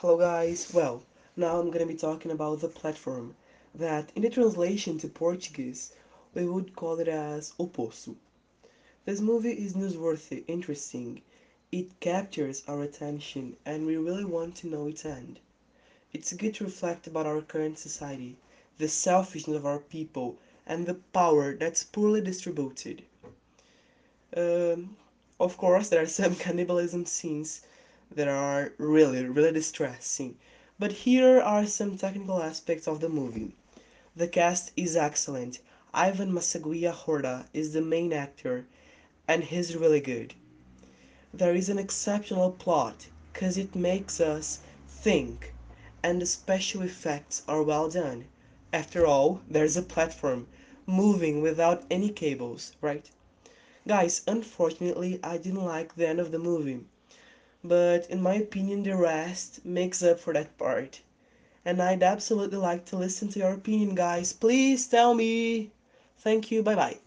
Hello guys, well, now I'm gonna be talking about the platform that in the translation to Portuguese we would call it as O Poço. This movie is newsworthy, interesting, it captures our attention and we really want to know its end. It's good to reflect about our current society, the selfishness of our people, and the power that's poorly distributed. Um, of course, there are some cannibalism scenes that are really, really distressing. But here are some technical aspects of the movie. The cast is excellent. Ivan Massagué Horda is the main actor, and he's really good. There is an exceptional plot, cause it makes us think, and the special effects are well done. After all, there's a platform moving without any cables, right? Guys, unfortunately, I didn't like the end of the movie, but in my opinion, the rest makes up for that part. And I'd absolutely like to listen to your opinion, guys. Please tell me. Thank you. Bye bye.